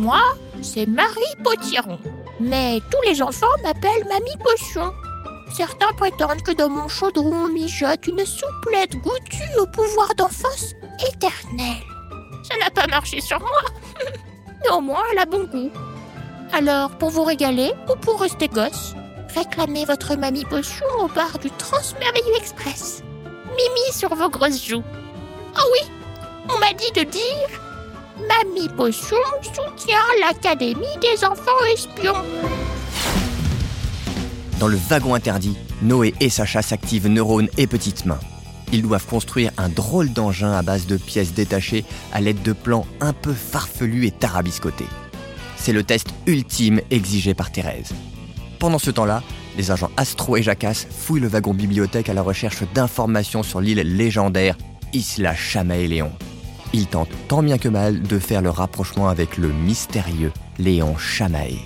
Moi, c'est Marie Potiron. Mais tous les enfants m'appellent Mamie Potion. Certains prétendent que dans mon chaudron mijote une souplette goûtue au pouvoir d'enfance éternel. Ça n'a pas marché sur moi. Néanmoins, elle a bon goût. Alors, pour vous régaler ou pour rester gosse, réclamez votre Mamie Potion au bar du Transmerveilleux Express. Mimi sur vos grosses joues. Ah oui, on m'a dit de dire Mamie Potion soutient l'Académie des enfants espions. Dans le wagon interdit, Noé et Sacha s'activent neurones et petites mains. Ils doivent construire un drôle d'engin à base de pièces détachées à l'aide de plans un peu farfelus et tarabiscotés. C'est le test ultime exigé par Thérèse. Pendant ce temps-là, les agents Astro et Jacasse fouillent le wagon bibliothèque à la recherche d'informations sur l'île légendaire Isla Chamaéléon. Ils tentent tant bien que mal de faire le rapprochement avec le mystérieux Léon Chamaé.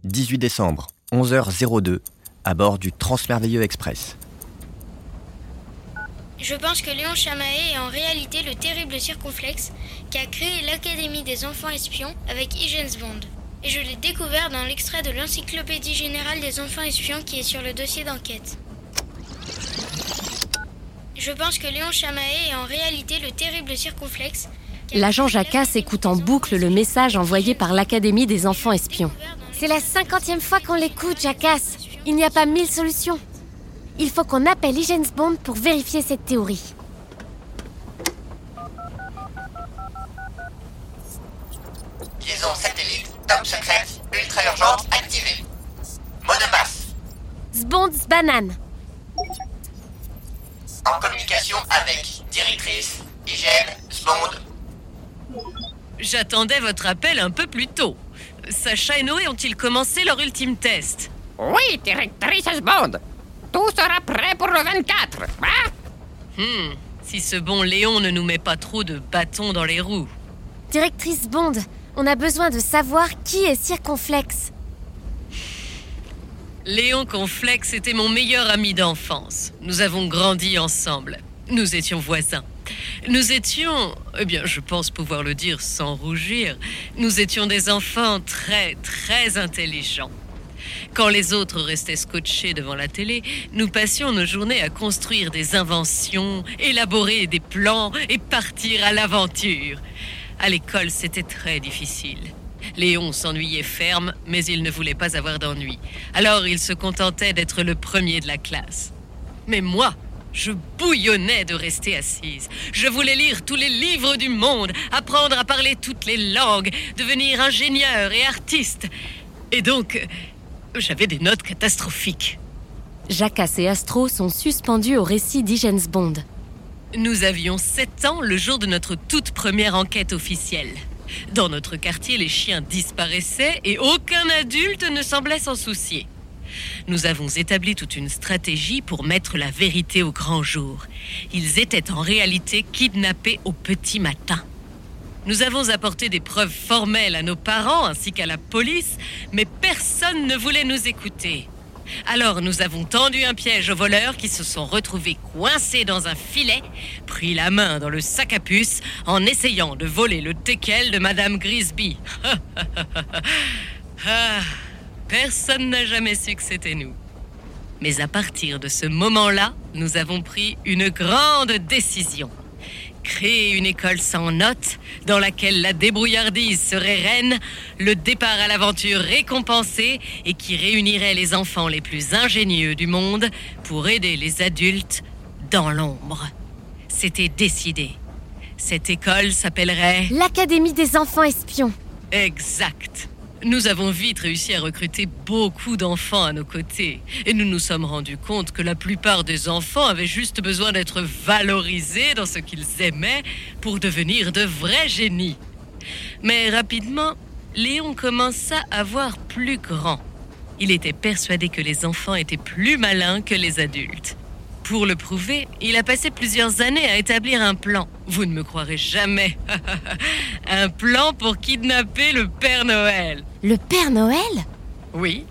« 18 décembre, 11h02, à bord du Transmerveilleux Express. Je pense que Léon Chamaé est en réalité le terrible circonflexe qui a créé l'Académie des enfants espions avec Higgins Bond. Et je l'ai découvert dans l'extrait de l'Encyclopédie générale des enfants espions qui est sur le dossier d'enquête. Je pense que Léon Chamaé est en réalité le terrible circonflexe. L'agent Jacasse écoute en boucle le message envoyé par l'Académie des enfants espions. C'est la cinquantième fois qu'on l'écoute, Jacasse. Il n'y a pas mille solutions. Il faut qu'on appelle Higgins Bond pour vérifier cette théorie. Liaison satellite top secrète ultra urgente activée. Monomasse Zbond Banane. en communication avec directrice, hygiène, Sbond. J'attendais votre appel un peu plus tôt. Sacha et Noé ont-ils commencé leur ultime test? Oui, directrice Bond. Tout sera prêt pour le 24. Hein? Hmm, si ce bon Léon ne nous met pas trop de bâtons dans les roues. Directrice Bond, on a besoin de savoir qui est circonflexe. Léon Conflex était mon meilleur ami d'enfance. Nous avons grandi ensemble. Nous étions voisins. Nous étions, eh bien, je pense pouvoir le dire sans rougir, nous étions des enfants très, très intelligents. Quand les autres restaient scotchés devant la télé, nous passions nos journées à construire des inventions, élaborer des plans et partir à l'aventure. À l'école, c'était très difficile. Léon s'ennuyait ferme, mais il ne voulait pas avoir d'ennui. Alors il se contentait d'être le premier de la classe. Mais moi, je bouillonnais de rester assise. Je voulais lire tous les livres du monde, apprendre à parler toutes les langues, devenir ingénieur et artiste. Et donc, j'avais des notes catastrophiques. Jacasse et Astro sont suspendus au récit d'Higgins Bond. Nous avions 7 ans le jour de notre toute première enquête officielle. Dans notre quartier, les chiens disparaissaient et aucun adulte ne semblait s'en soucier. Nous avons établi toute une stratégie pour mettre la vérité au grand jour. Ils étaient en réalité kidnappés au petit matin. Nous avons apporté des preuves formelles à nos parents ainsi qu'à la police, mais personne ne voulait nous écouter. Alors nous avons tendu un piège aux voleurs qui se sont retrouvés coincés dans un filet, pris la main dans le sac à puce en essayant de voler le teckel de Madame Grisby. Ah, personne n'a jamais su que c'était nous. Mais à partir de ce moment-là, nous avons pris une grande décision. Créer une école sans notes, dans laquelle la débrouillardise serait reine, le départ à l'aventure récompensé et qui réunirait les enfants les plus ingénieux du monde pour aider les adultes dans l'ombre. C'était décidé. Cette école s'appellerait... L'Académie des enfants espions. Exact. Nous avons vite réussi à recruter beaucoup d'enfants à nos côtés. Et nous nous sommes rendus compte que la plupart des enfants avaient juste besoin d'être valorisés dans ce qu'ils aimaient pour devenir de vrais génies. Mais rapidement, Léon commença à voir plus grand. Il était persuadé que les enfants étaient plus malins que les adultes. Pour le prouver, il a passé plusieurs années à établir un plan. Vous ne me croirez jamais. un plan pour kidnapper le Père Noël. Le Père Noël? Oui,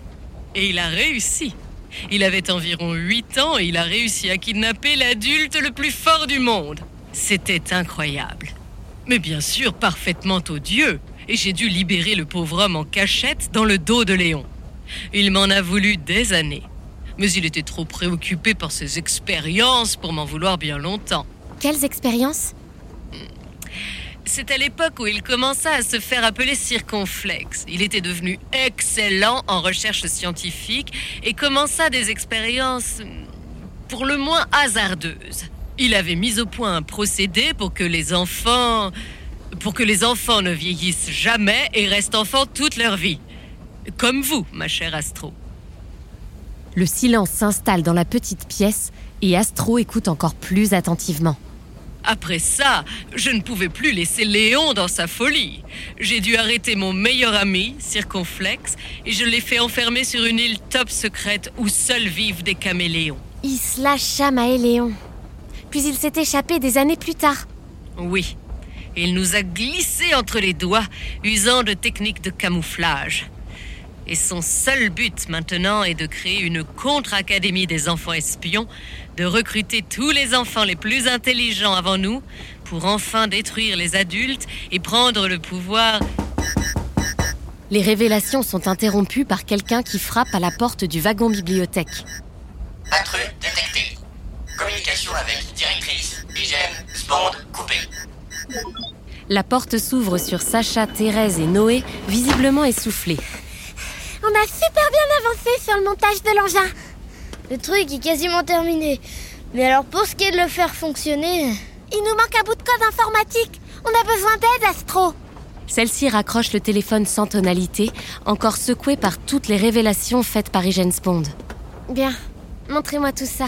et il a réussi. Il avait environ 8 ans et il a réussi à kidnapper l'adulte le plus fort du monde. C'était incroyable. Mais bien sûr, parfaitement odieux. Et j'ai dû libérer le pauvre homme en cachette dans le dos de Léon. Il m'en a voulu des années mais il était trop préoccupé par ses expériences pour m'en vouloir bien longtemps. Quelles expériences? C'est à l'époque où il commença à se faire appeler circonflexe. Il était devenu excellent en recherche scientifique et commença des expériences pour le moins hasardeuses. Il avait mis au point un procédé pour que les enfants pour que les enfants ne vieillissent jamais et restent enfants toute leur vie. Comme vous, ma chère Astro. Le silence s'installe dans la petite pièce et Astro écoute encore plus attentivement. Après ça, je ne pouvais plus laisser Léon dans sa folie. J'ai dû arrêter mon meilleur ami, Circonflexe, et je l'ai fait enfermer sur une île top secrète où seuls vivent des caméléons. Isla Léon. Puis il s'est échappé des années plus tard. Oui. Il nous a glissé entre les doigts, usant de techniques de camouflage. Et son seul but maintenant est de créer une contre-académie des enfants espions, de recruter tous les enfants les plus intelligents avant nous pour enfin détruire les adultes et prendre le pouvoir. Les révélations sont interrompues par quelqu'un qui frappe à la porte du wagon bibliothèque. Intrus détecté. Communication avec directrice, hygiène, Spond coupé. La porte s'ouvre sur Sacha, Thérèse et Noé, visiblement essoufflés. On a super bien avancé sur le montage de l'engin. Le truc est quasiment terminé. Mais alors pour ce qui est de le faire fonctionner... Il nous manque un bout de code informatique. On a besoin d'aide, Astro. Celle-ci raccroche le téléphone sans tonalité, encore secouée par toutes les révélations faites par Hygiène Spond. Bien, montrez-moi tout ça.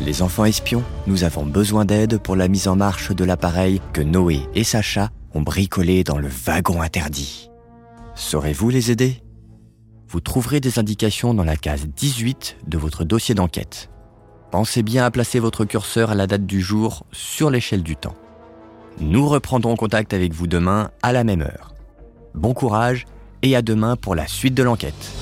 Les enfants espions, nous avons besoin d'aide pour la mise en marche de l'appareil que Noé et Sacha ont bricolé dans le wagon interdit. Saurez-vous les aider? Vous trouverez des indications dans la case 18 de votre dossier d'enquête. Pensez bien à placer votre curseur à la date du jour sur l'échelle du temps. Nous reprendrons contact avec vous demain à la même heure. Bon courage et à demain pour la suite de l'enquête.